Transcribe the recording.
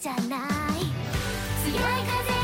じゃない。強い風